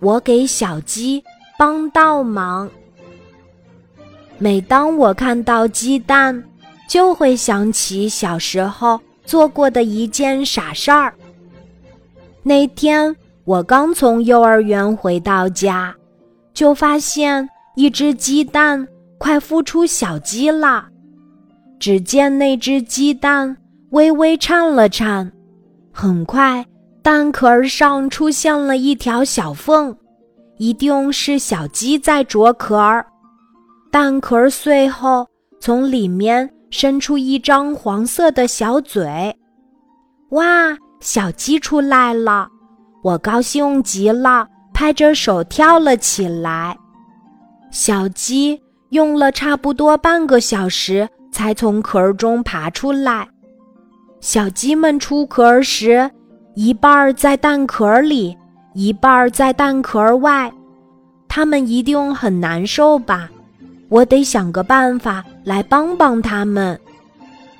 我给小鸡帮倒忙。每当我看到鸡蛋，就会想起小时候做过的一件傻事儿。那天我刚从幼儿园回到家，就发现一只鸡蛋快孵出小鸡了。只见那只鸡蛋微微颤了颤，很快。蛋壳上出现了一条小缝，一定是小鸡在啄壳儿。蛋壳碎后，从里面伸出一张黄色的小嘴。哇，小鸡出来了！我高兴极了，拍着手跳了起来。小鸡用了差不多半个小时才从壳中爬出来。小鸡们出壳时。一半在蛋壳里，一半在蛋壳外，它们一定很难受吧？我得想个办法来帮帮它们。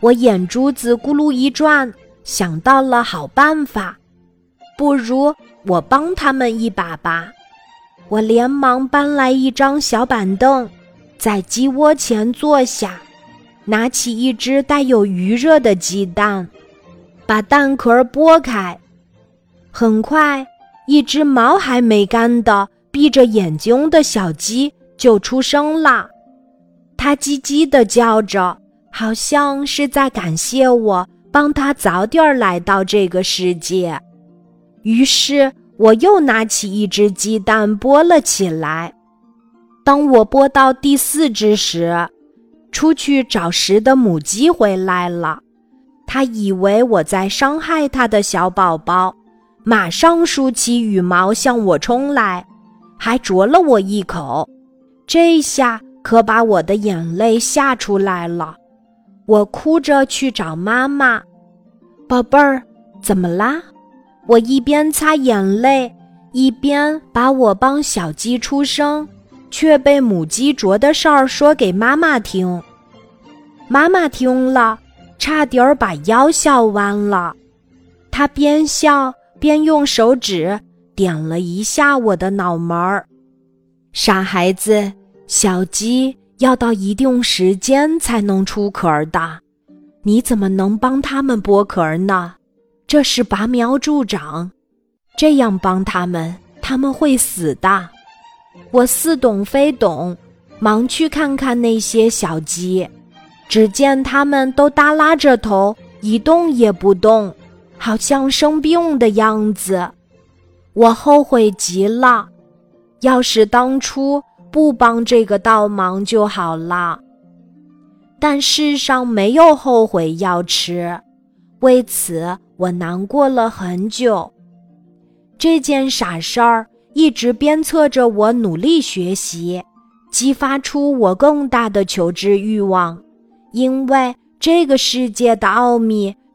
我眼珠子咕噜一转，想到了好办法。不如我帮他们一把吧！我连忙搬来一张小板凳，在鸡窝前坐下，拿起一只带有余热的鸡蛋。把蛋壳剥开，很快，一只毛还没干的、闭着眼睛的小鸡就出生了。它叽叽地叫着，好像是在感谢我帮它早点来到这个世界。于是，我又拿起一只鸡蛋剥了起来。当我剥到第四只时，出去找食的母鸡回来了。它以为我在伤害它的小宝宝，马上竖起羽毛向我冲来，还啄了我一口。这下可把我的眼泪吓出来了。我哭着去找妈妈：“宝贝儿，怎么啦？”我一边擦眼泪，一边把我帮小鸡出生却被母鸡啄的事儿说给妈妈听。妈妈听了。差点儿把腰笑弯了，她边笑边用手指点了一下我的脑门儿。傻孩子，小鸡要到一定时间才能出壳的，你怎么能帮它们剥壳呢？这是拔苗助长，这样帮他们，他们会死的。我似懂非懂，忙去看看那些小鸡。只见他们都耷拉着头，一动也不动，好像生病的样子。我后悔极了，要是当初不帮这个倒忙就好了。但世上没有后悔药吃，为此我难过了很久。这件傻事儿一直鞭策着我努力学习，激发出我更大的求知欲望。因为这个世界的奥秘